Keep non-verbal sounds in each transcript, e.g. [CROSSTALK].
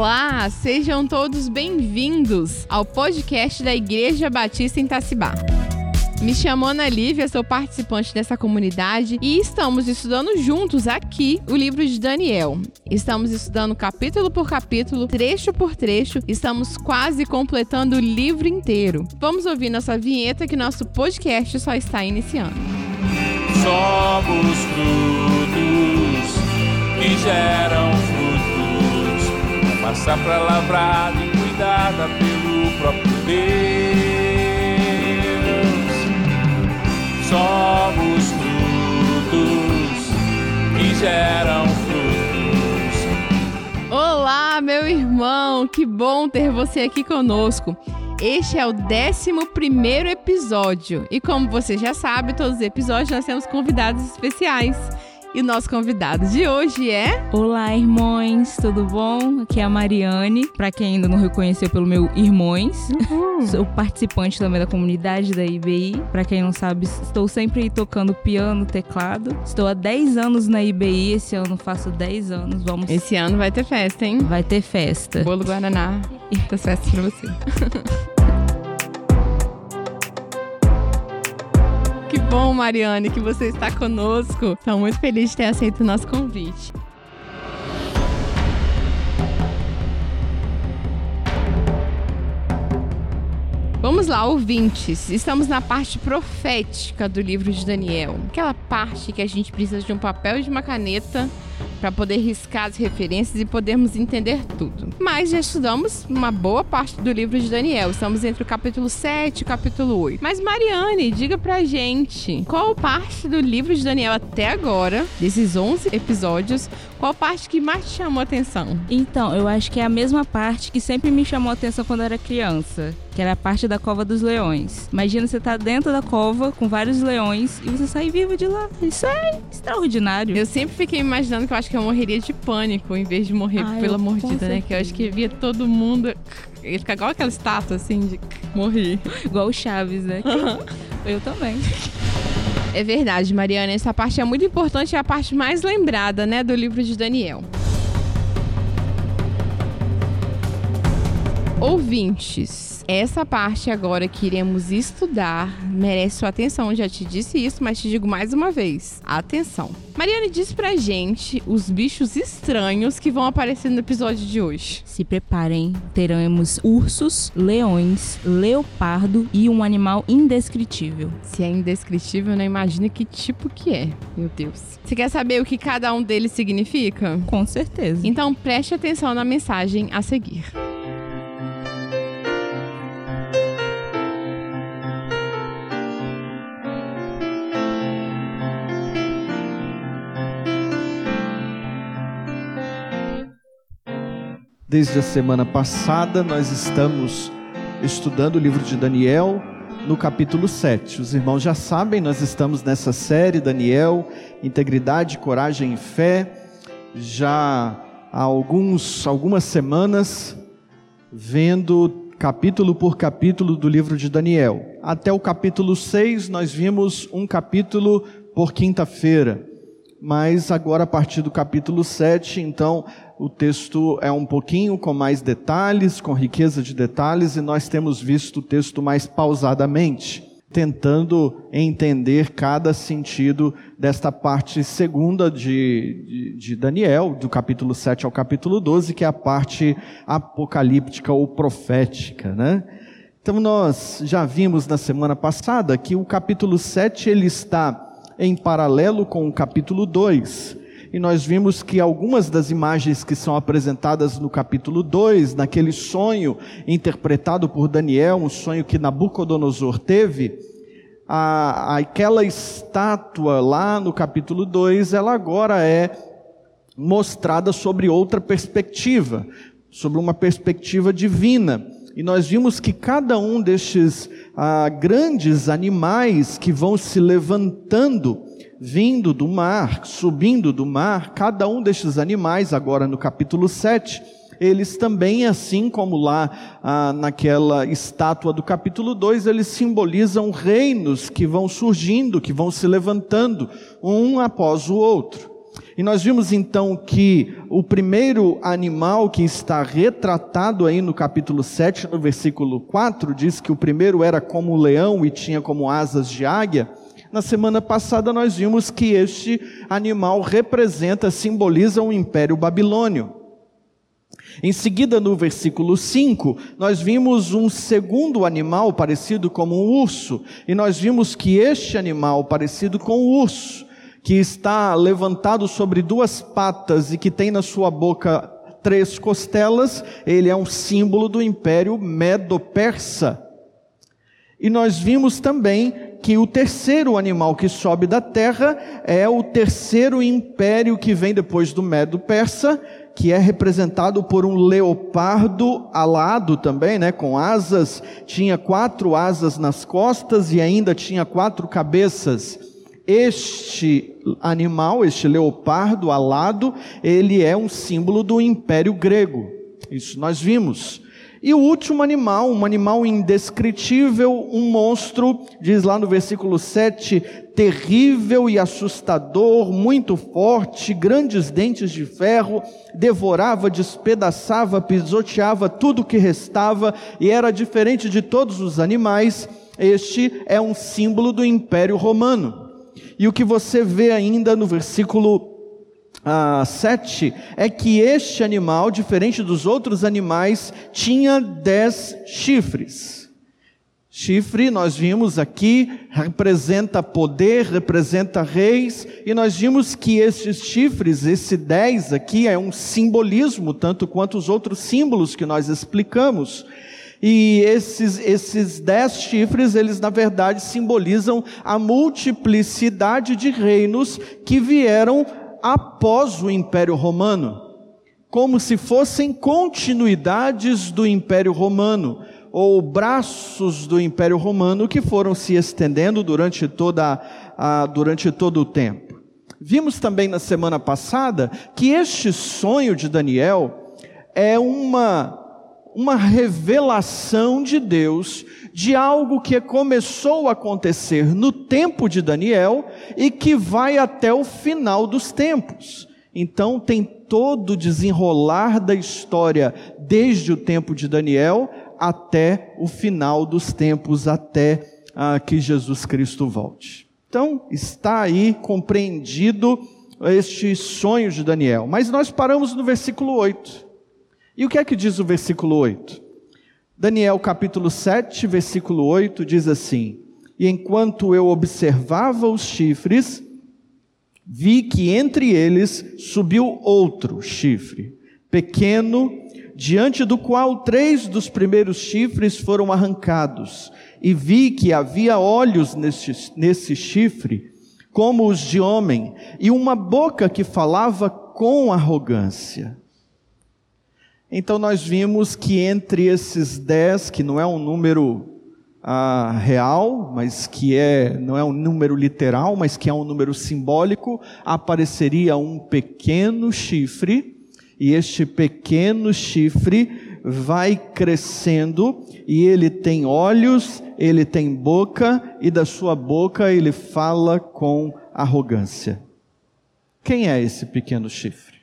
Olá, sejam todos bem-vindos ao podcast da Igreja Batista em Tacibá. Me chamo Ana Lívia, sou participante dessa comunidade e estamos estudando juntos aqui o livro de Daniel. Estamos estudando capítulo por capítulo, trecho por trecho, estamos quase completando o livro inteiro. Vamos ouvir nossa vinheta que nosso podcast só está iniciando. Somos frutos que geram frutos, passar para lavrada e cuidada pelo próprio Deus. Somos frutos que geram frutos. Olá, meu irmão, que bom ter você aqui conosco. Este é o 11 episódio e, como você já sabe, todos os episódios nós temos convidados especiais. E o nosso convidado de hoje é. Olá, irmãos, tudo bom? Aqui é a Mariane. Para quem ainda não reconheceu pelo meu irmãos, uhum. sou participante também da comunidade da IBI. Para quem não sabe, estou sempre tocando piano, teclado. Estou há 10 anos na IBI, esse ano faço 10 anos. Vamos. Esse ano vai ter festa, hein? Vai ter festa. Bolo Guaraná. Muitas festas pra você. [LAUGHS] Que bom, Mariane, que você está conosco. Estou muito feliz de ter aceito o nosso convite. Vamos lá, ouvintes. Estamos na parte profética do livro de Daniel. Aquela parte que a gente precisa de um papel e de uma caneta para poder riscar as referências e podermos entender tudo. Mas já estudamos uma boa parte do livro de Daniel. Estamos entre o capítulo 7 e o capítulo 8. Mas Mariane, diga pra gente, qual parte do livro de Daniel até agora, desses 11 episódios, qual parte que mais te chamou atenção? Então, eu acho que é a mesma parte que sempre me chamou atenção quando eu era criança, que era a parte da cova dos leões. Imagina você tá dentro da cova com vários leões e você sair vivo de lá. Isso é extraordinário. Eu sempre fiquei imaginando que eu acho que eu morreria de pânico em vez de morrer pela mordida, né? Que eu acho que via todo mundo. Ele fica igual aquela estátua assim de morrer. igual o Chaves, né? eu também. É verdade, Mariana. Essa parte é muito importante, é a parte mais lembrada, né, do livro de Daniel. Ouvintes, essa parte agora que iremos estudar merece sua atenção. Já te disse isso, mas te digo mais uma vez: atenção. Mariane diz pra gente os bichos estranhos que vão aparecer no episódio de hoje. Se preparem, teremos ursos, leões, leopardo e um animal indescritível. Se é indescritível, não imagina que tipo que é. Meu Deus. Você quer saber o que cada um deles significa? Com certeza. Então preste atenção na mensagem a seguir. Desde a semana passada, nós estamos estudando o livro de Daniel no capítulo 7. Os irmãos já sabem, nós estamos nessa série, Daniel, Integridade, Coragem e Fé, já há alguns, algumas semanas, vendo capítulo por capítulo do livro de Daniel. Até o capítulo 6, nós vimos um capítulo por quinta-feira. Mas agora, a partir do capítulo 7, então, o texto é um pouquinho com mais detalhes, com riqueza de detalhes, e nós temos visto o texto mais pausadamente, tentando entender cada sentido desta parte segunda de, de, de, Daniel, do capítulo 7 ao capítulo 12, que é a parte apocalíptica ou profética, né? Então nós já vimos na semana passada que o capítulo 7 ele está em paralelo com o capítulo 2 e nós vimos que algumas das imagens que são apresentadas no capítulo 2, naquele sonho interpretado por Daniel, um sonho que Nabucodonosor teve, a, aquela estátua lá no capítulo 2, ela agora é mostrada sobre outra perspectiva, sobre uma perspectiva divina. E nós vimos que cada um destes ah, grandes animais que vão se levantando vindo do mar, subindo do mar, cada um destes animais, agora no capítulo 7, eles também, assim como lá ah, naquela estátua do capítulo 2, eles simbolizam reinos que vão surgindo, que vão se levantando, um após o outro. E nós vimos então que o primeiro animal que está retratado aí no capítulo 7, no versículo 4, diz que o primeiro era como um leão e tinha como asas de águia. Na semana passada nós vimos que este animal representa, simboliza o Império Babilônio. Em seguida, no versículo 5, nós vimos um segundo animal parecido como um urso, e nós vimos que este animal parecido com o urso, que está levantado sobre duas patas e que tem na sua boca três costelas, ele é um símbolo do império medo-persa. E nós vimos também que o terceiro animal que sobe da terra é o terceiro império que vem depois do medo-persa, que é representado por um leopardo alado também, né, com asas, tinha quatro asas nas costas e ainda tinha quatro cabeças. Este animal, este leopardo alado, ele é um símbolo do Império Grego. Isso nós vimos. E o último animal, um animal indescritível, um monstro, diz lá no versículo 7, terrível e assustador, muito forte, grandes dentes de ferro, devorava, despedaçava, pisoteava tudo que restava e era diferente de todos os animais. Este é um símbolo do Império Romano. E o que você vê ainda no versículo ah, 7 é que este animal, diferente dos outros animais, tinha dez chifres. Chifre, nós vimos aqui, representa poder, representa reis, e nós vimos que esses chifres, esse dez aqui, é um simbolismo, tanto quanto os outros símbolos que nós explicamos. E esses, esses dez chifres, eles na verdade simbolizam a multiplicidade de reinos que vieram após o Império Romano, como se fossem continuidades do Império Romano, ou braços do Império Romano que foram se estendendo durante, toda, a, durante todo o tempo. Vimos também na semana passada que este sonho de Daniel é uma, uma revelação de Deus de algo que começou a acontecer no tempo de Daniel e que vai até o final dos tempos. Então, tem todo o desenrolar da história, desde o tempo de Daniel até o final dos tempos, até ah, que Jesus Cristo volte. Então, está aí compreendido este sonho de Daniel. Mas nós paramos no versículo 8. E o que é que diz o versículo 8? Daniel capítulo 7, versículo 8 diz assim: E enquanto eu observava os chifres, vi que entre eles subiu outro chifre, pequeno, diante do qual três dos primeiros chifres foram arrancados, e vi que havia olhos nesse, nesse chifre, como os de homem, e uma boca que falava com arrogância. Então nós vimos que entre esses dez, que não é um número ah, real, mas que é não é um número literal, mas que é um número simbólico, apareceria um pequeno chifre, e este pequeno chifre vai crescendo e ele tem olhos, ele tem boca e da sua boca ele fala com arrogância. Quem é esse pequeno chifre?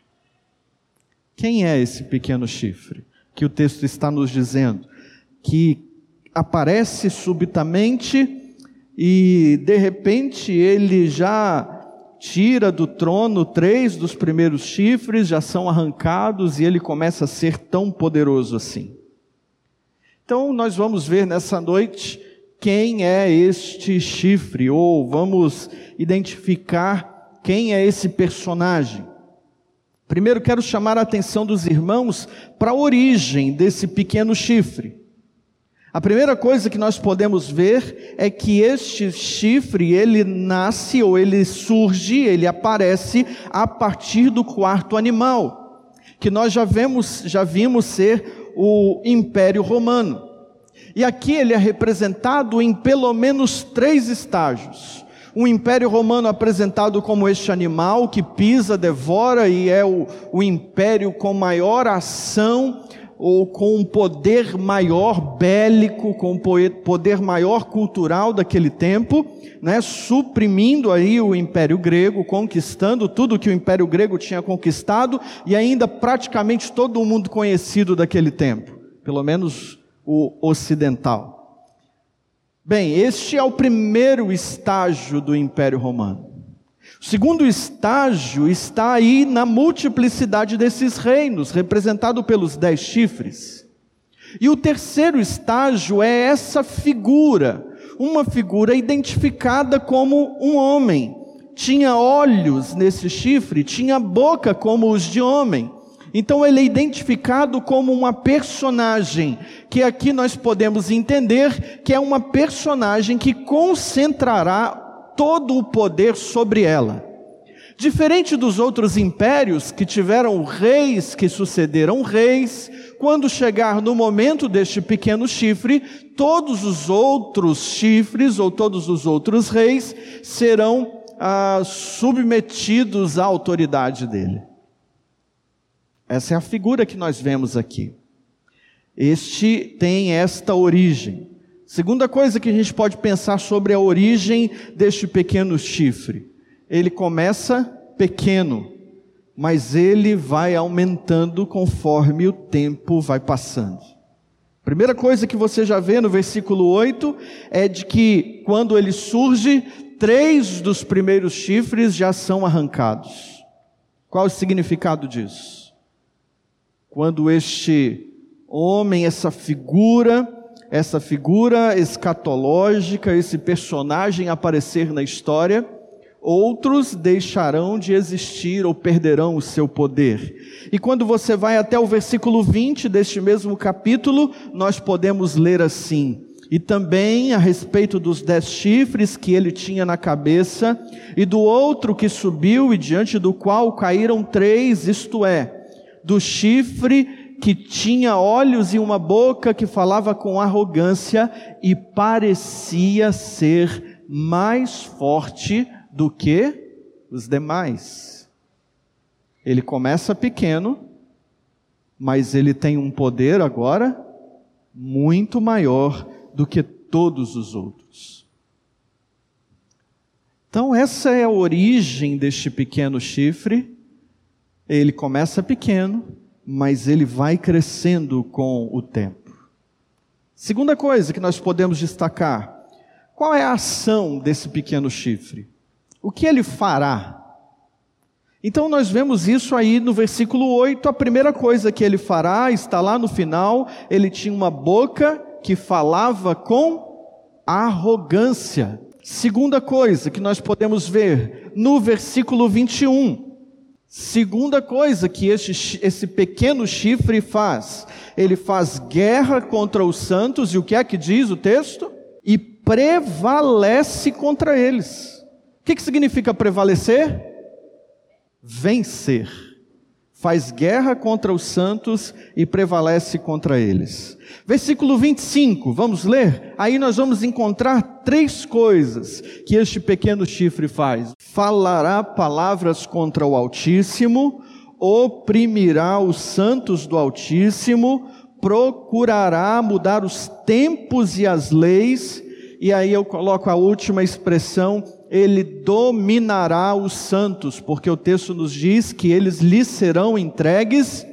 Quem é esse pequeno chifre? Que o texto está nos dizendo que aparece subitamente e de repente ele já tira do trono três dos primeiros chifres, já são arrancados e ele começa a ser tão poderoso assim. Então nós vamos ver nessa noite quem é este chifre, ou vamos identificar quem é esse personagem. Primeiro quero chamar a atenção dos irmãos para a origem desse pequeno chifre. A primeira coisa que nós podemos ver é que este chifre, ele nasce ou ele surge, ele aparece a partir do quarto animal, que nós já vemos, já vimos ser o Império Romano. E aqui ele é representado em pelo menos três estágios um império romano apresentado como este animal que pisa, devora e é o, o império com maior ação ou com um poder maior bélico, com um poder maior cultural daquele tempo, né, suprimindo aí o Império Grego, conquistando tudo que o Império Grego tinha conquistado e ainda praticamente todo o mundo conhecido daquele tempo, pelo menos o ocidental. Bem, este é o primeiro estágio do Império Romano. O segundo estágio está aí na multiplicidade desses reinos, representado pelos dez chifres. E o terceiro estágio é essa figura, uma figura identificada como um homem. Tinha olhos nesse chifre, tinha boca como os de homem. Então ele é identificado como uma personagem, que aqui nós podemos entender que é uma personagem que concentrará todo o poder sobre ela. Diferente dos outros impérios que tiveram reis que sucederam reis, quando chegar no momento deste pequeno chifre, todos os outros chifres ou todos os outros reis serão ah, submetidos à autoridade dele. Essa é a figura que nós vemos aqui. Este tem esta origem. Segunda coisa que a gente pode pensar sobre a origem deste pequeno chifre. Ele começa pequeno, mas ele vai aumentando conforme o tempo vai passando. Primeira coisa que você já vê no versículo 8 é de que quando ele surge, três dos primeiros chifres já são arrancados. Qual o significado disso? Quando este homem, essa figura, essa figura escatológica, esse personagem aparecer na história, outros deixarão de existir ou perderão o seu poder. E quando você vai até o versículo 20 deste mesmo capítulo, nós podemos ler assim: e também a respeito dos dez chifres que ele tinha na cabeça, e do outro que subiu e diante do qual caíram três, isto é, do chifre que tinha olhos e uma boca que falava com arrogância e parecia ser mais forte do que os demais. Ele começa pequeno, mas ele tem um poder agora muito maior do que todos os outros. Então, essa é a origem deste pequeno chifre. Ele começa pequeno, mas ele vai crescendo com o tempo. Segunda coisa que nós podemos destacar: qual é a ação desse pequeno chifre? O que ele fará? Então nós vemos isso aí no versículo 8, a primeira coisa que ele fará está lá no final, ele tinha uma boca que falava com arrogância. Segunda coisa que nós podemos ver no versículo 21, Segunda coisa que esse, esse pequeno chifre faz, ele faz guerra contra os santos, e o que é que diz o texto? E prevalece contra eles. O que, que significa prevalecer? Vencer faz guerra contra os santos e prevalece contra eles. Versículo 25, vamos ler? Aí nós vamos encontrar três coisas que este pequeno chifre faz: falará palavras contra o Altíssimo, oprimirá os santos do Altíssimo, procurará mudar os tempos e as leis, e aí eu coloco a última expressão, ele dominará os santos, porque o texto nos diz que eles lhe serão entregues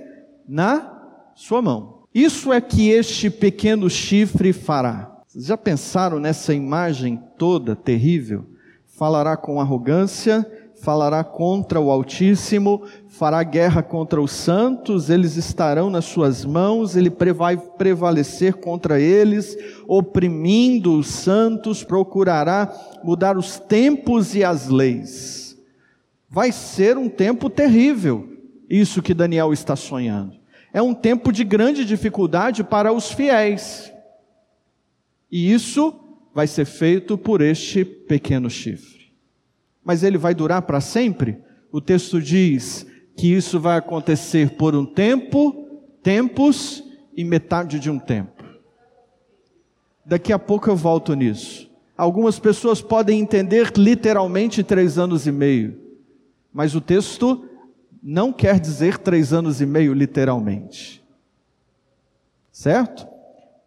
na sua mão. Isso é que este pequeno chifre fará. Vocês já pensaram nessa imagem toda terrível? Falará com arrogância, falará contra o Altíssimo, fará guerra contra os santos, eles estarão nas suas mãos, ele vai prevalecer contra eles, oprimindo os santos, procurará mudar os tempos e as leis. Vai ser um tempo terrível, isso que Daniel está sonhando. É um tempo de grande dificuldade para os fiéis. E isso vai ser feito por este pequeno chifre mas ele vai durar para sempre? O texto diz que isso vai acontecer por um tempo, tempos e metade de um tempo. Daqui a pouco eu volto nisso. Algumas pessoas podem entender literalmente três anos e meio, mas o texto não quer dizer três anos e meio literalmente. Certo?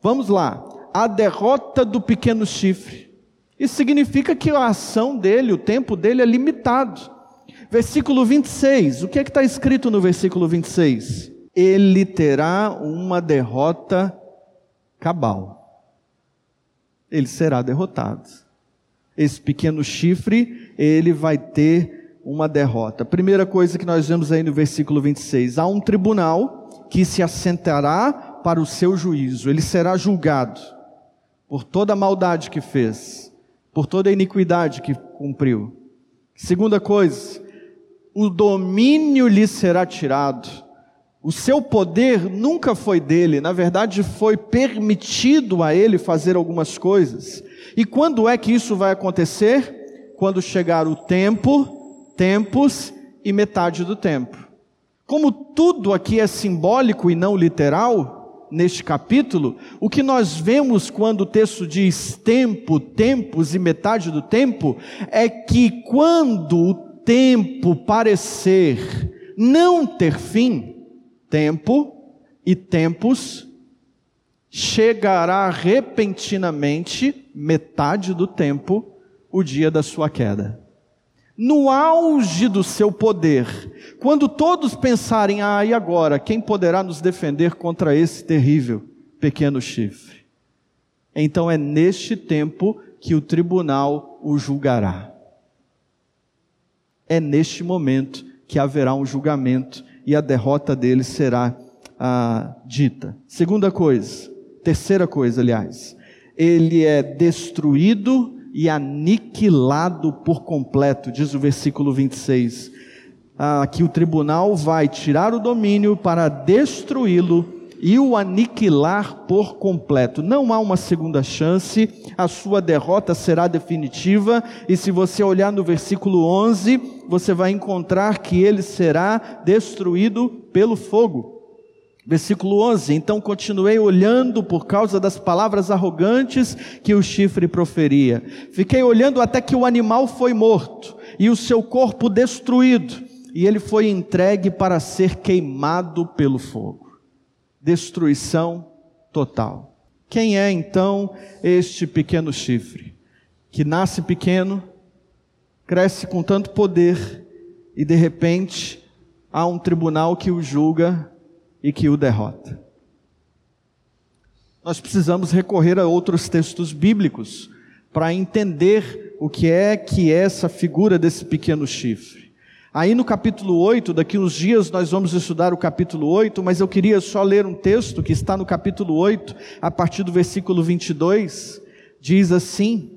Vamos lá. A derrota do pequeno chifre. Isso significa que a ação dele, o tempo dele é limitado. Versículo 26. O que é que está escrito no versículo 26? Ele terá uma derrota cabal. Ele será derrotado. Esse pequeno chifre, ele vai ter uma derrota. Primeira coisa que nós vemos aí no versículo 26: há um tribunal que se assentará para o seu juízo, ele será julgado por toda a maldade que fez, por toda a iniquidade que cumpriu. Segunda coisa, o domínio lhe será tirado. O seu poder nunca foi dele, na verdade foi permitido a ele fazer algumas coisas. E quando é que isso vai acontecer? Quando chegar o tempo, tempos e metade do tempo. Como tudo aqui é simbólico e não literal, neste capítulo, o que nós vemos quando o texto diz tempo, tempos e metade do tempo, é que quando o tempo parecer não ter fim, tempo e tempos chegará repentinamente, metade do tempo, o dia da sua queda no auge do seu poder, quando todos pensarem, ah, e agora, quem poderá nos defender contra esse terrível pequeno chifre? Então é neste tempo que o tribunal o julgará. É neste momento que haverá um julgamento e a derrota dele será ah, dita. Segunda coisa, terceira coisa, aliás, ele é destruído e aniquilado por completo, diz o versículo 26. Ah, que o tribunal vai tirar o domínio para destruí-lo e o aniquilar por completo. Não há uma segunda chance, a sua derrota será definitiva, e se você olhar no versículo 11, você vai encontrar que ele será destruído pelo fogo. Versículo 11: Então continuei olhando por causa das palavras arrogantes que o chifre proferia. Fiquei olhando até que o animal foi morto e o seu corpo destruído, e ele foi entregue para ser queimado pelo fogo. Destruição total. Quem é então este pequeno chifre? Que nasce pequeno, cresce com tanto poder e de repente há um tribunal que o julga e que o derrota. Nós precisamos recorrer a outros textos bíblicos para entender o que é que é essa figura desse pequeno chifre. Aí no capítulo 8, daqui uns dias nós vamos estudar o capítulo 8, mas eu queria só ler um texto que está no capítulo 8, a partir do versículo 22, diz assim: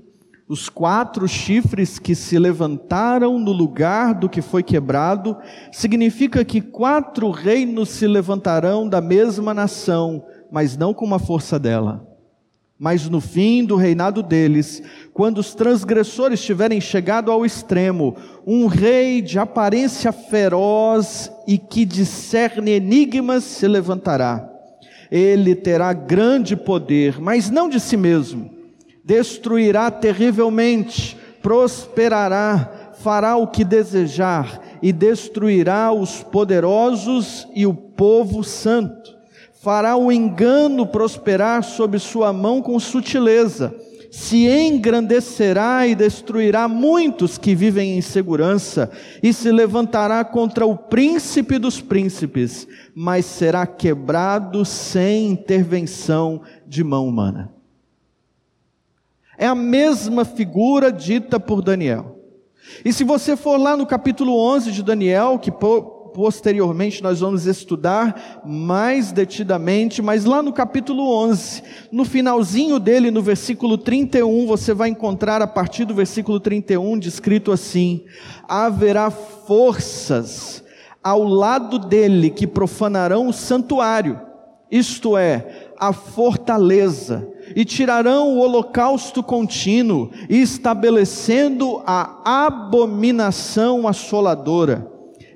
os quatro chifres que se levantaram no lugar do que foi quebrado, significa que quatro reinos se levantarão da mesma nação, mas não com a força dela. Mas no fim do reinado deles, quando os transgressores tiverem chegado ao extremo, um rei de aparência feroz e que discerne enigmas se levantará. Ele terá grande poder, mas não de si mesmo destruirá terrivelmente, prosperará, fará o que desejar e destruirá os poderosos e o povo santo. Fará o engano prosperar sob sua mão com sutileza. Se engrandecerá e destruirá muitos que vivem em segurança, e se levantará contra o príncipe dos príncipes, mas será quebrado sem intervenção de mão humana. É a mesma figura dita por Daniel. E se você for lá no capítulo 11 de Daniel, que posteriormente nós vamos estudar mais detidamente, mas lá no capítulo 11, no finalzinho dele, no versículo 31, você vai encontrar a partir do versículo 31 descrito assim: haverá forças ao lado dele que profanarão o santuário, isto é, a fortaleza e tirarão o holocausto contínuo, estabelecendo a abominação assoladora.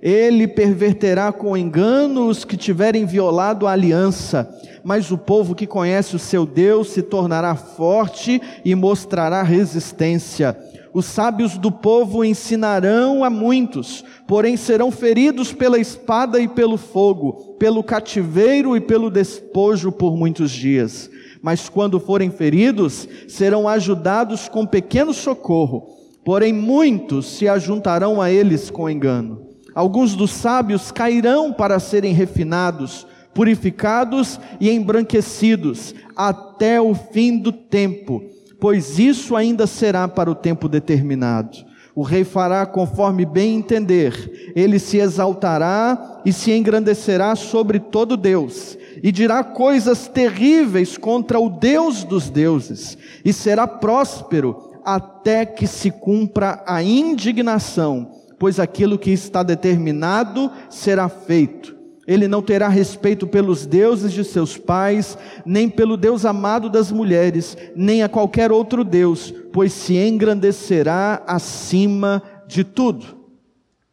Ele perverterá com engano os que tiverem violado a aliança, mas o povo que conhece o seu Deus se tornará forte e mostrará resistência. Os sábios do povo ensinarão a muitos, porém serão feridos pela espada e pelo fogo, pelo cativeiro e pelo despojo por muitos dias. Mas quando forem feridos, serão ajudados com pequeno socorro, porém muitos se ajuntarão a eles com engano. Alguns dos sábios cairão para serem refinados, purificados e embranquecidos até o fim do tempo pois isso ainda será para o tempo determinado. O rei fará conforme bem entender, ele se exaltará e se engrandecerá sobre todo Deus, e dirá coisas terríveis contra o Deus dos deuses, e será próspero até que se cumpra a indignação, pois aquilo que está determinado será feito. Ele não terá respeito pelos deuses de seus pais, nem pelo Deus amado das mulheres, nem a qualquer outro Deus, pois se engrandecerá acima de tudo.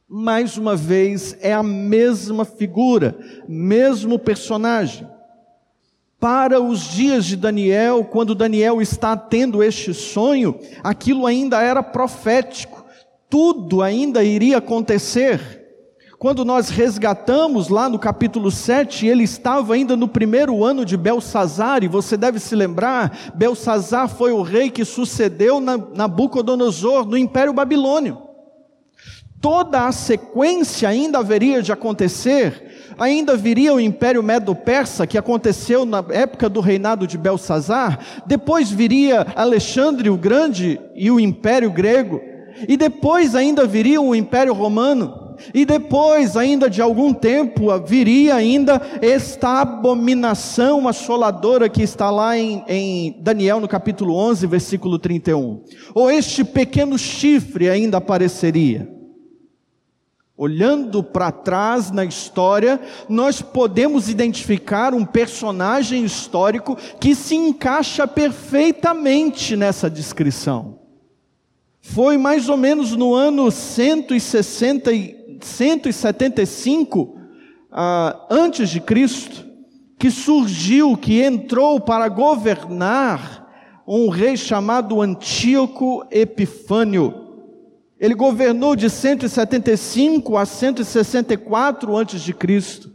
Mais uma vez, é a mesma figura, mesmo personagem. Para os dias de Daniel, quando Daniel está tendo este sonho, aquilo ainda era profético, tudo ainda iria acontecer. Quando nós resgatamos lá no capítulo 7, ele estava ainda no primeiro ano de Belsazar, e você deve se lembrar, Belsazar foi o rei que sucedeu Nabucodonosor no Império Babilônio. Toda a sequência ainda haveria de acontecer, ainda viria o Império Medo-Persa, que aconteceu na época do reinado de Belsazar, depois viria Alexandre o Grande e o Império Grego, e depois ainda viria o Império Romano. E depois, ainda de algum tempo, viria ainda esta abominação assoladora que está lá em, em Daniel no capítulo 11, versículo 31. Ou este pequeno chifre ainda apareceria. Olhando para trás na história, nós podemos identificar um personagem histórico que se encaixa perfeitamente nessa descrição. Foi mais ou menos no ano 160 175 ah, antes de Cristo, que surgiu, que entrou para governar um rei chamado Antíoco Epifânio. Ele governou de 175 a 164 antes de Cristo.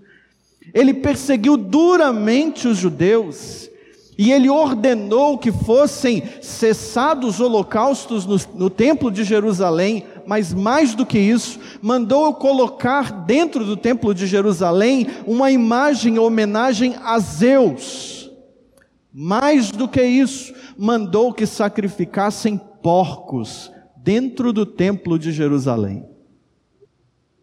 Ele perseguiu duramente os judeus e ele ordenou que fossem cessados os holocaustos no, no, templo de Jerusalém, mas mais do que isso, mandou colocar dentro do templo de Jerusalém uma imagem em homenagem a Zeus. Mais do que isso, mandou que sacrificassem porcos dentro do templo de Jerusalém.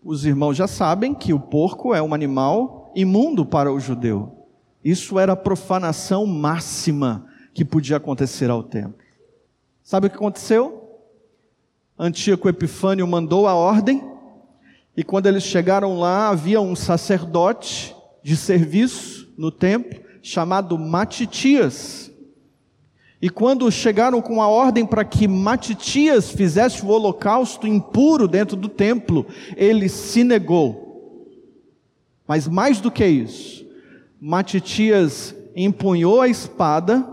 Os irmãos já sabem que o porco é um animal imundo para o judeu. Isso era a profanação máxima que podia acontecer ao templo. Sabe o que aconteceu? Antíoco Epifânio mandou a ordem, e quando eles chegaram lá, havia um sacerdote de serviço no templo, chamado Matitias. E quando chegaram com a ordem para que Matitias fizesse o holocausto impuro dentro do templo, ele se negou. Mas mais do que isso, Matitias empunhou a espada,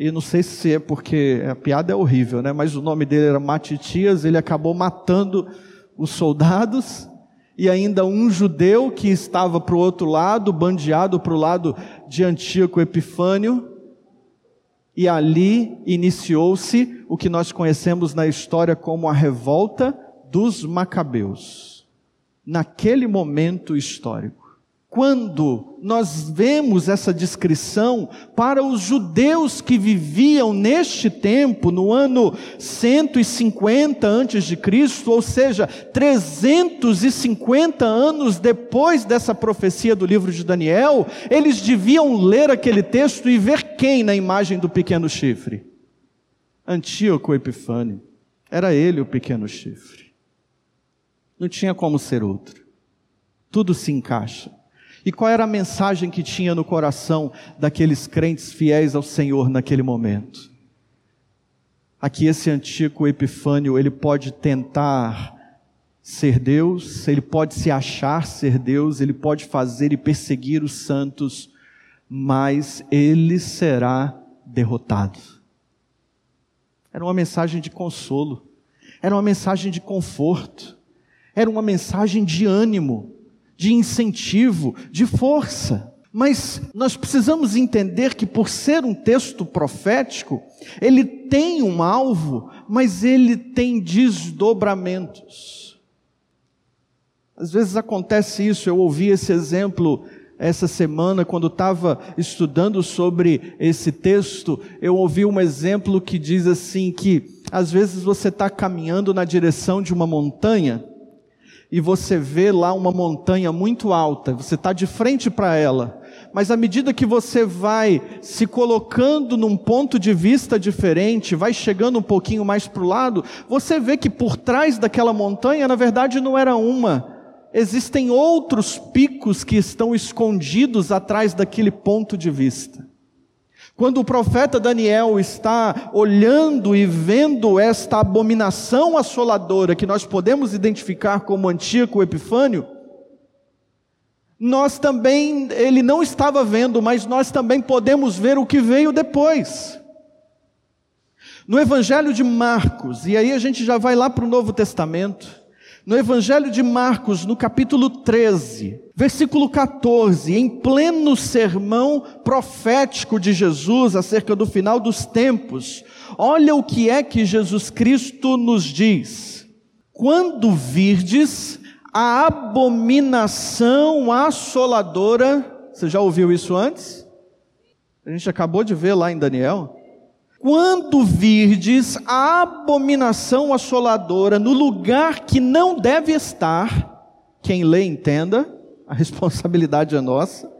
e não sei se é porque a piada é horrível, né? Mas o nome dele era Matitias, ele acabou matando os soldados e ainda um judeu que estava para o outro lado, bandeado para o lado de Antíoco Epifânio. E ali iniciou-se o que nós conhecemos na história como a revolta dos Macabeus. Naquele momento histórico. Quando nós vemos essa descrição para os judeus que viviam neste tempo, no ano 150 antes de Cristo, ou seja, 350 anos depois dessa profecia do livro de Daniel, eles deviam ler aquele texto e ver quem na imagem do pequeno chifre? Antíoco Epifânio. Era ele o pequeno chifre. Não tinha como ser outro. Tudo se encaixa. E qual era a mensagem que tinha no coração daqueles crentes fiéis ao Senhor naquele momento? Aqui esse antigo Epifânio, ele pode tentar ser Deus, ele pode se achar ser Deus, ele pode fazer e perseguir os santos, mas ele será derrotado. Era uma mensagem de consolo. Era uma mensagem de conforto, era uma mensagem de ânimo, de incentivo, de força. Mas nós precisamos entender que, por ser um texto profético, ele tem um alvo, mas ele tem desdobramentos. Às vezes acontece isso, eu ouvi esse exemplo essa semana, quando estava estudando sobre esse texto, eu ouvi um exemplo que diz assim: que às vezes você está caminhando na direção de uma montanha, e você vê lá uma montanha muito alta, você está de frente para ela, mas à medida que você vai se colocando num ponto de vista diferente, vai chegando um pouquinho mais para o lado, você vê que por trás daquela montanha, na verdade, não era uma, existem outros picos que estão escondidos atrás daquele ponto de vista. Quando o profeta Daniel está olhando e vendo esta abominação assoladora que nós podemos identificar como Antíoco Epifânio, nós também, ele não estava vendo, mas nós também podemos ver o que veio depois. No Evangelho de Marcos, e aí a gente já vai lá para o Novo Testamento, no Evangelho de Marcos, no capítulo 13, versículo 14, em pleno sermão profético de Jesus acerca do final dos tempos, olha o que é que Jesus Cristo nos diz: quando virdes a abominação assoladora, você já ouviu isso antes? A gente acabou de ver lá em Daniel. Quando virdes a abominação assoladora no lugar que não deve estar, quem lê entenda, a responsabilidade é nossa.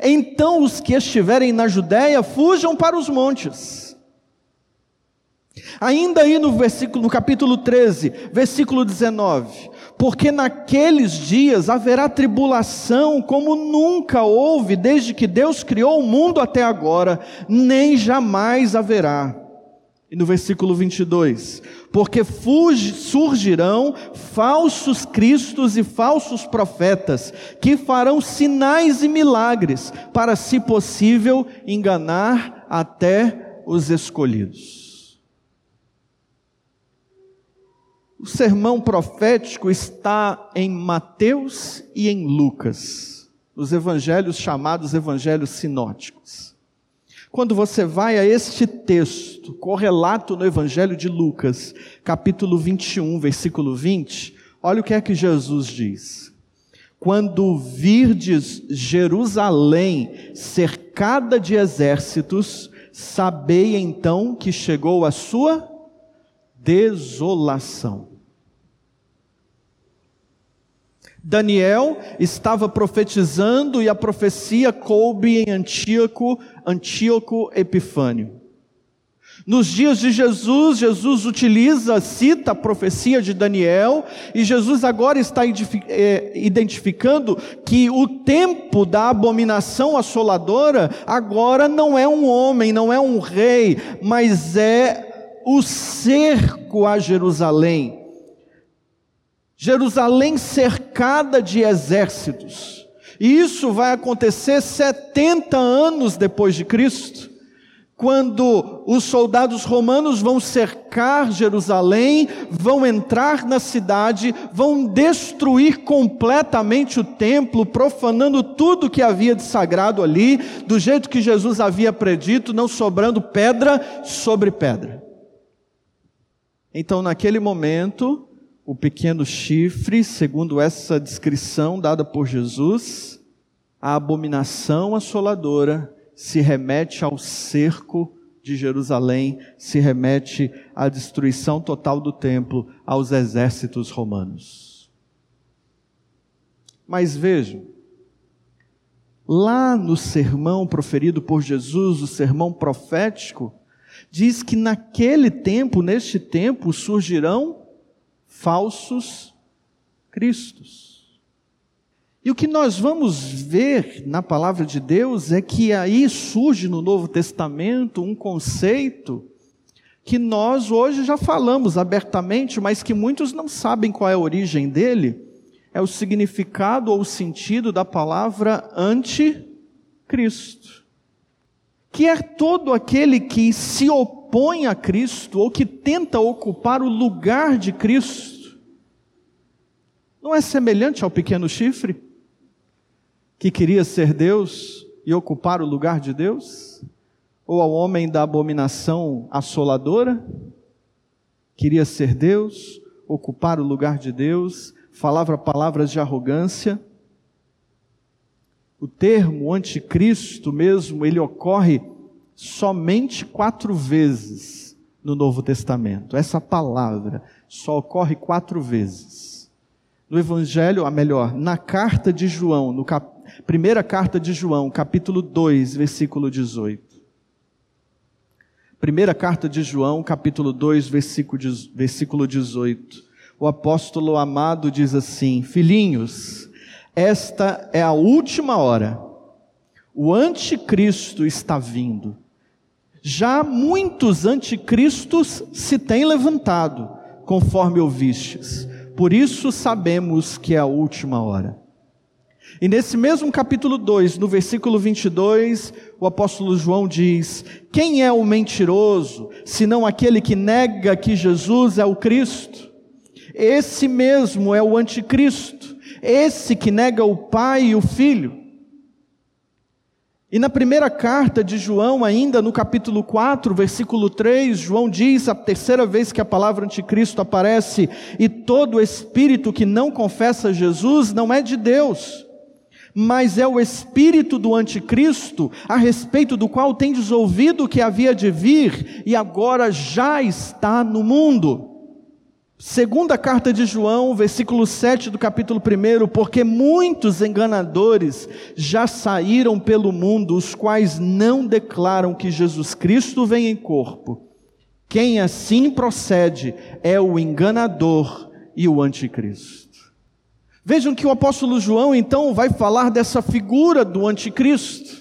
Então os que estiverem na Judéia fujam para os montes. Ainda aí no versículo no capítulo 13, versículo 19 porque naqueles dias haverá tribulação como nunca houve desde que Deus criou o mundo até agora, nem jamais haverá. E no versículo 22, porque surgirão falsos cristos e falsos profetas, que farão sinais e milagres, para, se possível, enganar até os escolhidos. O sermão profético está em Mateus e em Lucas, os evangelhos chamados evangelhos sinóticos. Quando você vai a este texto, correlato no evangelho de Lucas, capítulo 21, versículo 20, olha o que é que Jesus diz. Quando virdes Jerusalém cercada de exércitos, sabei então que chegou a sua desolação. Daniel estava profetizando e a profecia coube em Antíoco, Antíoco Epifânio. Nos dias de Jesus, Jesus utiliza, cita a profecia de Daniel, e Jesus agora está é, identificando que o tempo da abominação assoladora agora não é um homem, não é um rei, mas é o cerco a Jerusalém Jerusalém cercada de exércitos. E isso vai acontecer 70 anos depois de Cristo, quando os soldados romanos vão cercar Jerusalém, vão entrar na cidade, vão destruir completamente o templo, profanando tudo que havia de sagrado ali, do jeito que Jesus havia predito, não sobrando pedra sobre pedra. Então, naquele momento, o pequeno chifre, segundo essa descrição dada por Jesus, a abominação assoladora se remete ao cerco de Jerusalém, se remete à destruição total do templo, aos exércitos romanos. Mas vejam, lá no sermão proferido por Jesus, o sermão profético, diz que naquele tempo, neste tempo, surgirão falsos cristos. E o que nós vamos ver na palavra de Deus é que aí surge no Novo Testamento um conceito que nós hoje já falamos abertamente, mas que muitos não sabem qual é a origem dele, é o significado ou o sentido da palavra anticristo, que é todo aquele que se opõe opõe a Cristo ou que tenta ocupar o lugar de Cristo, não é semelhante ao pequeno chifre, que queria ser Deus e ocupar o lugar de Deus? Ou ao homem da abominação assoladora? Queria ser Deus, ocupar o lugar de Deus, falava palavras de arrogância. O termo anticristo mesmo, ele ocorre somente quatro vezes no Novo Testamento. Essa palavra só ocorre quatro vezes. No Evangelho, a melhor, na carta de João, no cap... primeira carta de João, capítulo 2, versículo 18. Primeira carta de João, capítulo 2, versículo 18. O apóstolo amado diz assim: Filhinhos, esta é a última hora. O anticristo está vindo. Já muitos anticristos se têm levantado, conforme ouvistes. Por isso sabemos que é a última hora. E nesse mesmo capítulo 2, no versículo 22, o apóstolo João diz: Quem é o mentiroso, senão aquele que nega que Jesus é o Cristo? Esse mesmo é o anticristo, esse que nega o Pai e o Filho. E na primeira carta de João, ainda no capítulo 4, versículo 3, João diz, a terceira vez que a palavra anticristo aparece, e todo espírito que não confessa Jesus não é de Deus, mas é o espírito do anticristo, a respeito do qual tendes ouvido que havia de vir e agora já está no mundo. Segunda carta de João, versículo 7 do capítulo 1, porque muitos enganadores já saíram pelo mundo, os quais não declaram que Jesus Cristo vem em corpo. Quem assim procede é o enganador e o anticristo. Vejam que o apóstolo João então vai falar dessa figura do anticristo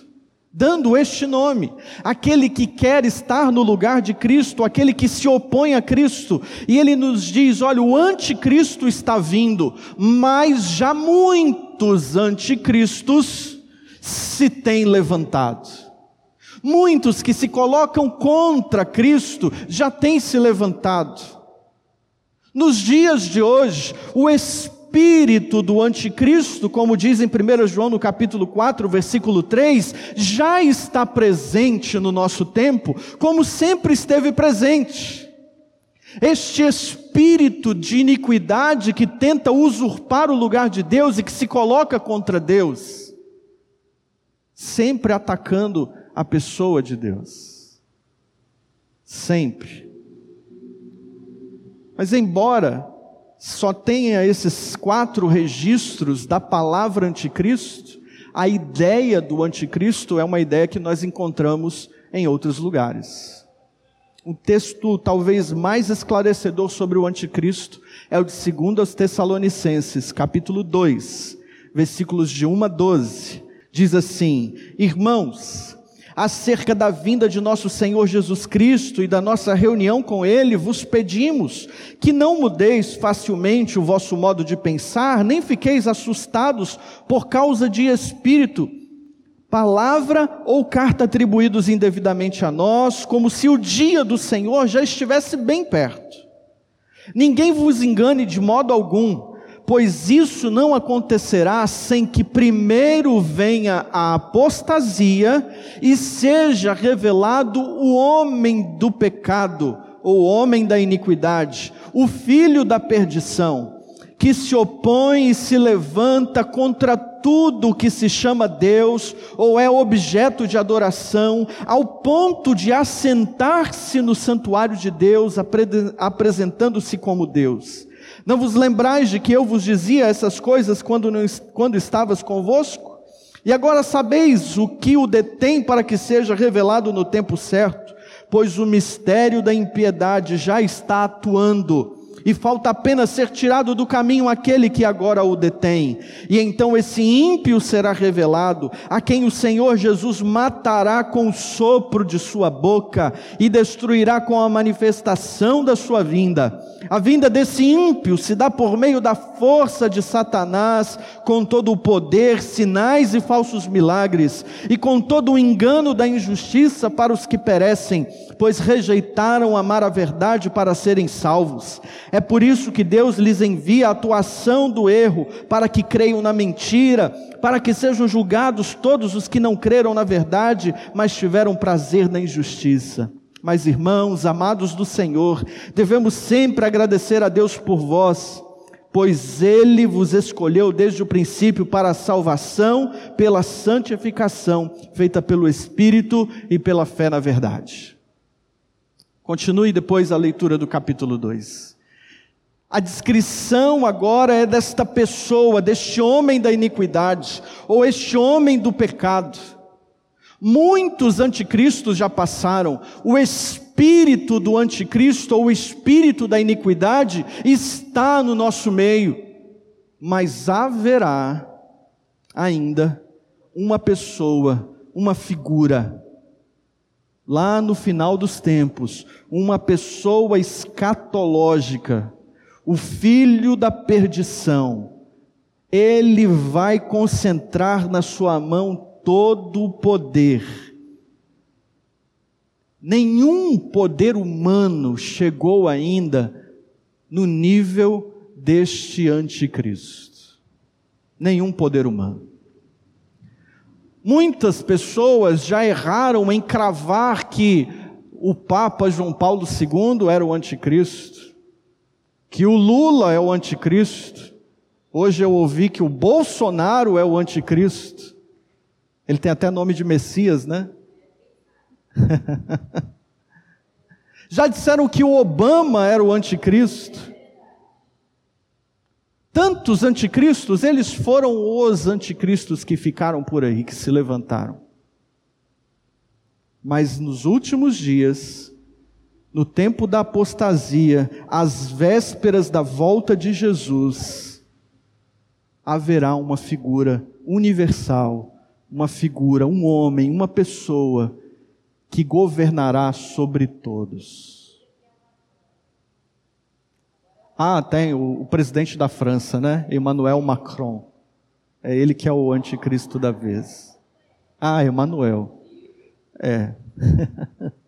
dando este nome, aquele que quer estar no lugar de Cristo, aquele que se opõe a Cristo, e ele nos diz: olha, o anticristo está vindo, mas já muitos anticristos se têm levantado. Muitos que se colocam contra Cristo já têm se levantado. Nos dias de hoje, o Espírito espírito do anticristo, como diz em 1 João no capítulo 4, versículo 3, já está presente no nosso tempo, como sempre esteve presente. Este espírito de iniquidade que tenta usurpar o lugar de Deus e que se coloca contra Deus, sempre atacando a pessoa de Deus. Sempre. Mas embora só tenha esses quatro registros da palavra anticristo, a ideia do anticristo é uma ideia que nós encontramos em outros lugares. O texto talvez mais esclarecedor sobre o anticristo é o de 2 Tessalonicenses, capítulo 2, versículos de 1 a 12. Diz assim: Irmãos, acerca da vinda de nosso Senhor Jesus Cristo e da nossa reunião com Ele, vos pedimos que não mudeis facilmente o vosso modo de pensar, nem fiqueis assustados por causa de espírito, palavra ou carta atribuídos indevidamente a nós, como se o dia do Senhor já estivesse bem perto. Ninguém vos engane de modo algum pois isso não acontecerá sem que primeiro venha a apostasia e seja revelado o homem do pecado, ou homem da iniquidade, o filho da perdição, que se opõe e se levanta contra tudo que se chama Deus ou é objeto de adoração, ao ponto de assentar-se no santuário de Deus, apresentando-se como Deus. Não vos lembrais de que eu vos dizia essas coisas quando, não, quando estavas convosco? E agora sabeis o que o detém para que seja revelado no tempo certo, pois o mistério da impiedade já está atuando, e falta apenas ser tirado do caminho aquele que agora o detém. E então esse ímpio será revelado, a quem o Senhor Jesus matará com o sopro de sua boca e destruirá com a manifestação da sua vinda. A vinda desse ímpio se dá por meio da força de Satanás, com todo o poder, sinais e falsos milagres, e com todo o engano da injustiça para os que perecem, pois rejeitaram amar a verdade para serem salvos. É por isso que Deus lhes envia a atuação do erro, para que creiam na mentira, para que sejam julgados todos os que não creram na verdade, mas tiveram prazer na injustiça. Mas, irmãos, amados do Senhor, devemos sempre agradecer a Deus por vós, pois Ele vos escolheu desde o princípio para a salvação, pela santificação, feita pelo Espírito e pela fé na verdade. Continue depois a leitura do capítulo 2. A descrição agora é desta pessoa, deste homem da iniquidade, ou este homem do pecado. Muitos anticristos já passaram. O espírito do anticristo ou o espírito da iniquidade está no nosso meio. Mas haverá ainda uma pessoa, uma figura, lá no final dos tempos, uma pessoa escatológica, o filho da perdição. Ele vai concentrar na sua mão todo o poder. Nenhum poder humano chegou ainda no nível deste anticristo. Nenhum poder humano. Muitas pessoas já erraram em cravar que o Papa João Paulo II era o anticristo, que o Lula é o anticristo. Hoje eu ouvi que o Bolsonaro é o anticristo. Ele tem até nome de Messias, né? [LAUGHS] Já disseram que o Obama era o anticristo. Tantos anticristos, eles foram os anticristos que ficaram por aí, que se levantaram. Mas nos últimos dias, no tempo da apostasia, às vésperas da volta de Jesus, haverá uma figura universal uma figura, um homem, uma pessoa que governará sobre todos. Ah, tem o, o, presidente da França, né? Emmanuel Macron. É ele que é o anticristo da vez. Ah, Emmanuel. É. [LAUGHS]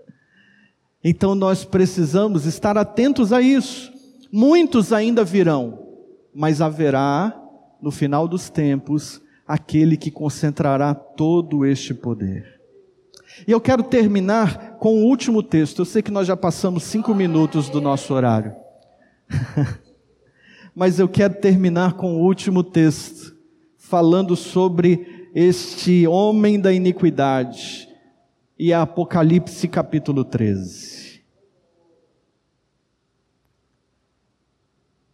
então nós precisamos estar atentos a isso. Muitos ainda virão, mas haverá, no final dos tempos, aquele que concentrará todo este poder. E eu quero terminar com o último texto. Eu sei que nós já passamos cinco minutos do nosso horário. [LAUGHS] Mas eu quero terminar com o último texto, falando sobre este homem da iniquidade. E Apocalipse capítulo 13.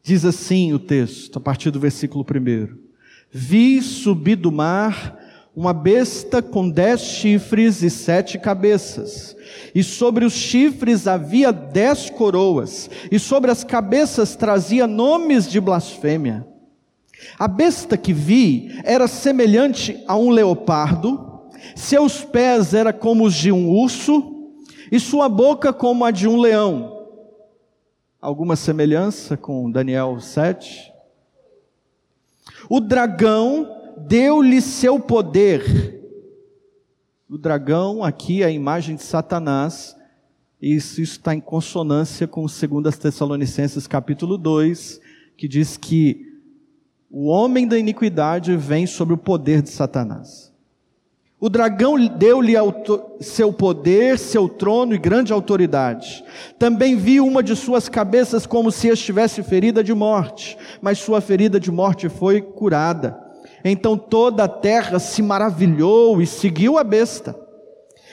Diz assim o texto, a partir do versículo 1. Vi subir do mar uma besta com dez chifres e sete cabeças, e sobre os chifres havia dez coroas, e sobre as cabeças trazia nomes de blasfêmia. A besta que vi era semelhante a um leopardo, seus pés eram como os de um urso, e sua boca como a de um leão. Alguma semelhança com Daniel 7? O dragão deu-lhe seu poder. O dragão, aqui, a imagem de Satanás. Isso, isso está em consonância com 2 Tessalonicenses capítulo 2, que diz que o homem da iniquidade vem sobre o poder de Satanás. O dragão deu-lhe seu poder, seu trono e grande autoridade. Também vi uma de suas cabeças como se estivesse ferida de morte, mas sua ferida de morte foi curada. Então toda a terra se maravilhou e seguiu a besta.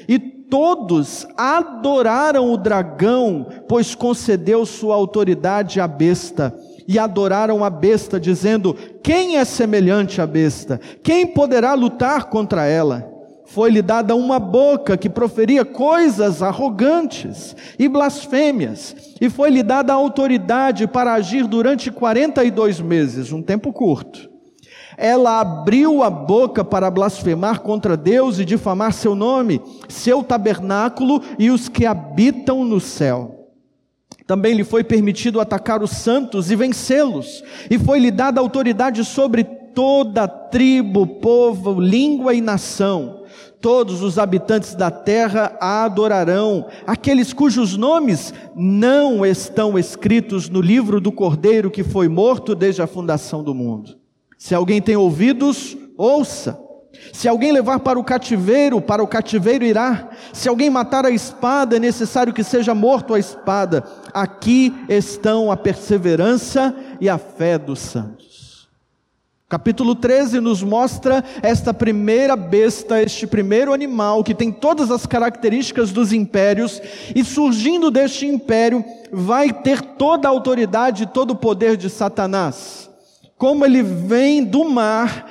E todos adoraram o dragão, pois concedeu sua autoridade à besta. E adoraram a besta, dizendo: Quem é semelhante à besta? Quem poderá lutar contra ela? Foi-lhe dada uma boca que proferia coisas arrogantes e blasfêmias, e foi-lhe dada autoridade para agir durante 42 meses, um tempo curto. Ela abriu a boca para blasfemar contra Deus e difamar seu nome, seu tabernáculo e os que habitam no céu. Também lhe foi permitido atacar os santos e vencê-los, e foi-lhe dada autoridade sobre toda tribo, povo, língua e nação. Todos os habitantes da terra a adorarão, aqueles cujos nomes não estão escritos no livro do Cordeiro que foi morto desde a fundação do mundo. Se alguém tem ouvidos, ouça. Se alguém levar para o cativeiro, para o cativeiro irá. Se alguém matar a espada, é necessário que seja morto a espada. Aqui estão a perseverança e a fé dos santos. Capítulo 13 nos mostra esta primeira besta, este primeiro animal que tem todas as características dos impérios, e surgindo deste império vai ter toda a autoridade e todo o poder de Satanás. Como ele vem do mar,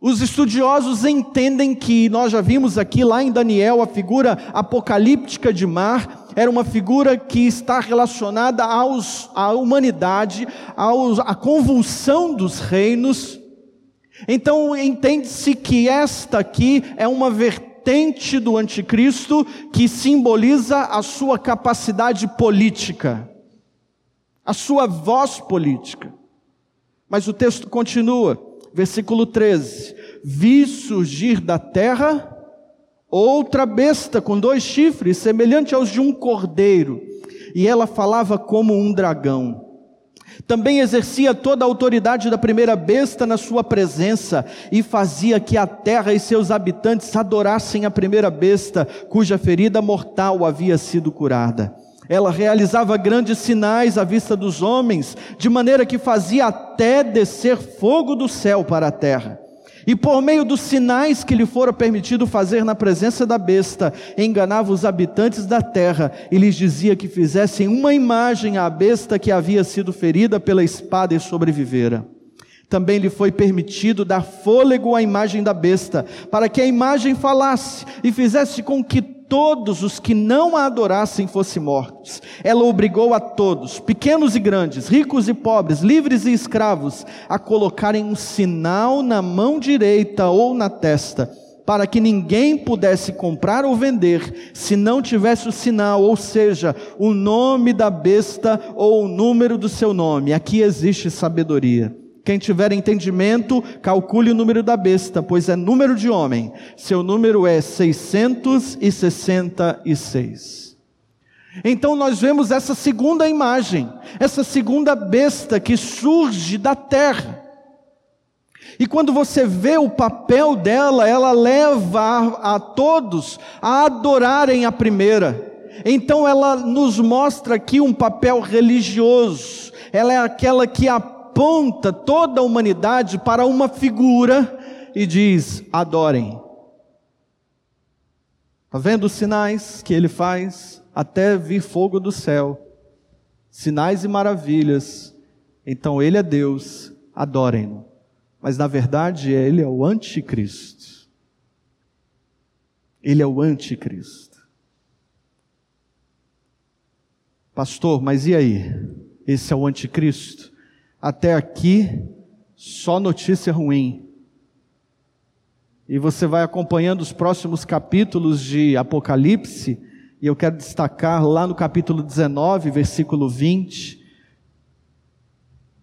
os estudiosos entendem que nós já vimos aqui lá em Daniel a figura apocalíptica de mar era uma figura que está relacionada aos, à humanidade, aos, à convulsão dos reinos. Então entende-se que esta aqui é uma vertente do anticristo que simboliza a sua capacidade política, a sua voz política. Mas o texto continua, versículo 13: Vi surgir da terra outra besta com dois chifres, semelhante aos de um cordeiro, e ela falava como um dragão. Também exercia toda a autoridade da primeira besta na sua presença e fazia que a terra e seus habitantes adorassem a primeira besta, cuja ferida mortal havia sido curada. Ela realizava grandes sinais à vista dos homens, de maneira que fazia até descer fogo do céu para a terra. E por meio dos sinais que lhe fora permitido fazer na presença da besta, enganava os habitantes da terra e lhes dizia que fizessem uma imagem à besta que havia sido ferida pela espada e sobrevivera. Também lhe foi permitido dar fôlego à imagem da besta, para que a imagem falasse e fizesse com que todos os que não a adorassem fossem mortos. Ela obrigou a todos, pequenos e grandes, ricos e pobres, livres e escravos, a colocarem um sinal na mão direita ou na testa, para que ninguém pudesse comprar ou vender, se não tivesse o sinal, ou seja, o nome da besta ou o número do seu nome. Aqui existe sabedoria. Quem tiver entendimento, calcule o número da besta, pois é número de homem. Seu número é 666. Então nós vemos essa segunda imagem, essa segunda besta que surge da terra. E quando você vê o papel dela, ela leva a, a todos a adorarem a primeira. Então ela nos mostra aqui um papel religioso. Ela é aquela que a aponta toda a humanidade para uma figura e diz: adorem. Está vendo os sinais que ele faz até vir fogo do céu? Sinais e maravilhas. Então ele é Deus, adorem-no. Mas na verdade ele é o anticristo. Ele é o anticristo. Pastor, mas e aí? Esse é o anticristo? Até aqui, só notícia ruim. E você vai acompanhando os próximos capítulos de Apocalipse, e eu quero destacar lá no capítulo 19, versículo 20,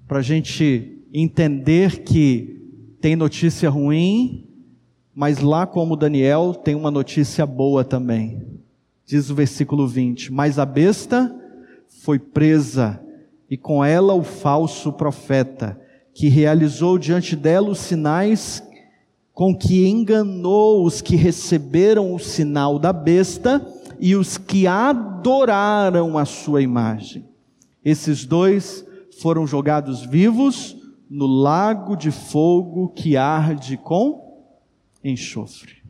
para a gente entender que tem notícia ruim, mas lá como Daniel tem uma notícia boa também. Diz o versículo 20: Mas a besta foi presa e com ela o falso profeta, que realizou diante dela os sinais com que enganou os que receberam o sinal da besta e os que adoraram a sua imagem. Esses dois foram jogados vivos no lago de fogo que arde com enxofre.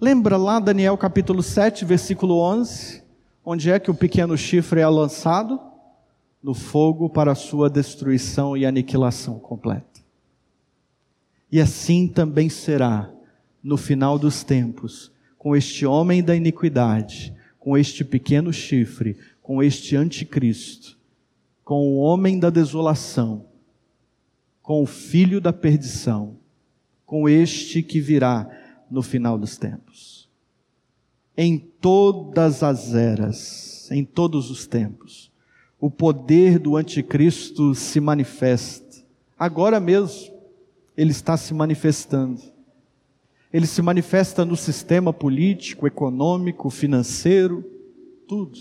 Lembra lá Daniel capítulo 7, versículo 11? Onde é que o pequeno chifre é lançado? No fogo para sua destruição e aniquilação completa. E assim também será no final dos tempos, com este homem da iniquidade, com este pequeno chifre, com este anticristo, com o homem da desolação, com o filho da perdição, com este que virá no final dos tempos. Em todas as eras, em todos os tempos, o poder do anticristo se manifesta. Agora mesmo, ele está se manifestando. Ele se manifesta no sistema político, econômico, financeiro, tudo.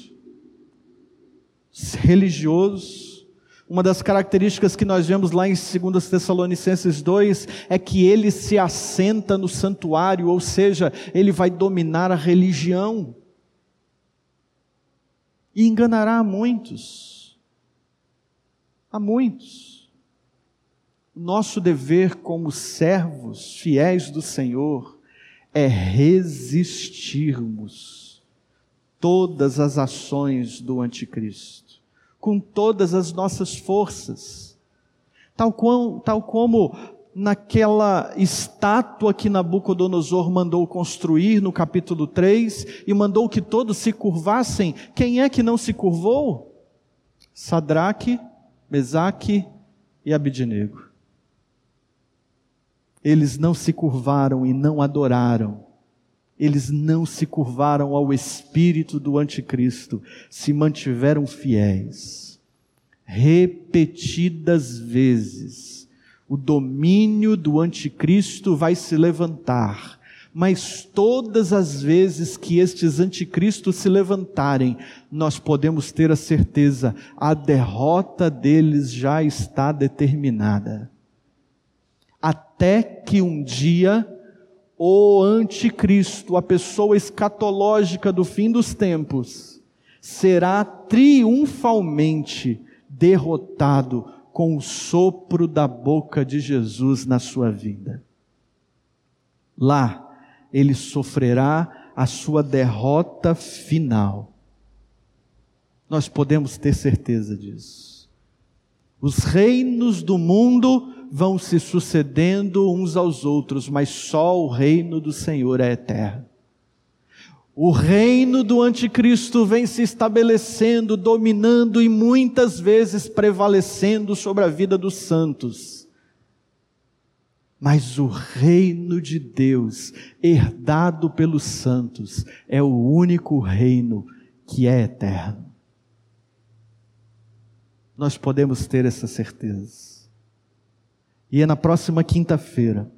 Religioso. Uma das características que nós vemos lá em 2 Tessalonicenses 2 é que ele se assenta no santuário, ou seja, ele vai dominar a religião. E enganará a muitos. A muitos. Nosso dever como servos fiéis do Senhor é resistirmos todas as ações do anticristo, com todas as nossas forças, tal, qual, tal como naquela estátua que Nabucodonosor mandou construir no capítulo 3 e mandou que todos se curvassem, quem é que não se curvou? Sadraque, Mesaque e Abidinego. Eles não se curvaram e não adoraram. Eles não se curvaram ao espírito do anticristo, se mantiveram fiéis. Repetidas vezes, o domínio do anticristo vai se levantar, mas todas as vezes que estes anticristos se levantarem, nós podemos ter a certeza, a derrota deles já está determinada até que um dia o anticristo, a pessoa escatológica do fim dos tempos, será triunfalmente derrotado com o sopro da boca de Jesus na sua vida. Lá, ele sofrerá a sua derrota final. Nós podemos ter certeza disso. Os reinos do mundo vão se sucedendo uns aos outros, mas só o reino do Senhor é eterno. O reino do anticristo vem se estabelecendo, dominando e muitas vezes prevalecendo sobre a vida dos santos. Mas o reino de Deus, herdado pelos santos, é o único reino que é eterno. Nós podemos ter essa certeza. E é na próxima quinta-feira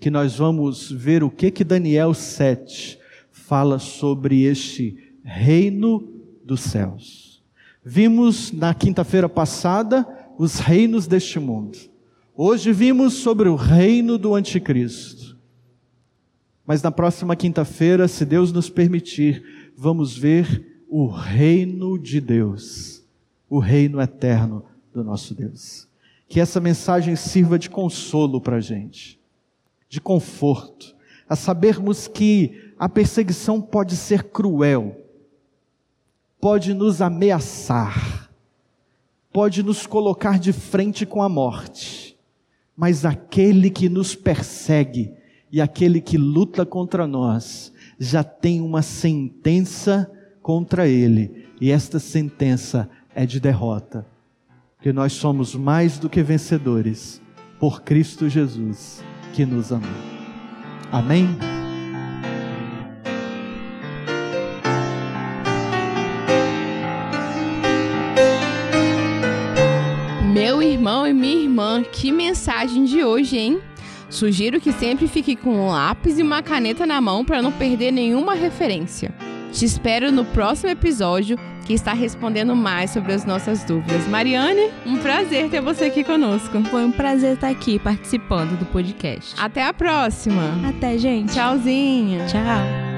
que nós vamos ver o que que Daniel 7 fala sobre este reino dos céus. Vimos na quinta-feira passada os reinos deste mundo. Hoje vimos sobre o reino do anticristo. Mas na próxima quinta-feira, se Deus nos permitir, vamos ver o reino de Deus, o reino eterno do nosso Deus. Que essa mensagem sirva de consolo para a gente, de conforto, a sabermos que a perseguição pode ser cruel, pode nos ameaçar, pode nos colocar de frente com a morte, mas aquele que nos persegue e aquele que luta contra nós já tem uma sentença contra ele, e esta sentença é de derrota que nós somos mais do que vencedores por Cristo Jesus que nos amou. Amém? Meu irmão e minha irmã, que mensagem de hoje, hein? Sugiro que sempre fique com um lápis e uma caneta na mão para não perder nenhuma referência. Te espero no próximo episódio que está respondendo mais sobre as nossas dúvidas. Mariane, um prazer ter você aqui conosco. Foi um prazer estar aqui participando do podcast. Até a próxima. Até, gente. Tchauzinho. Tchau.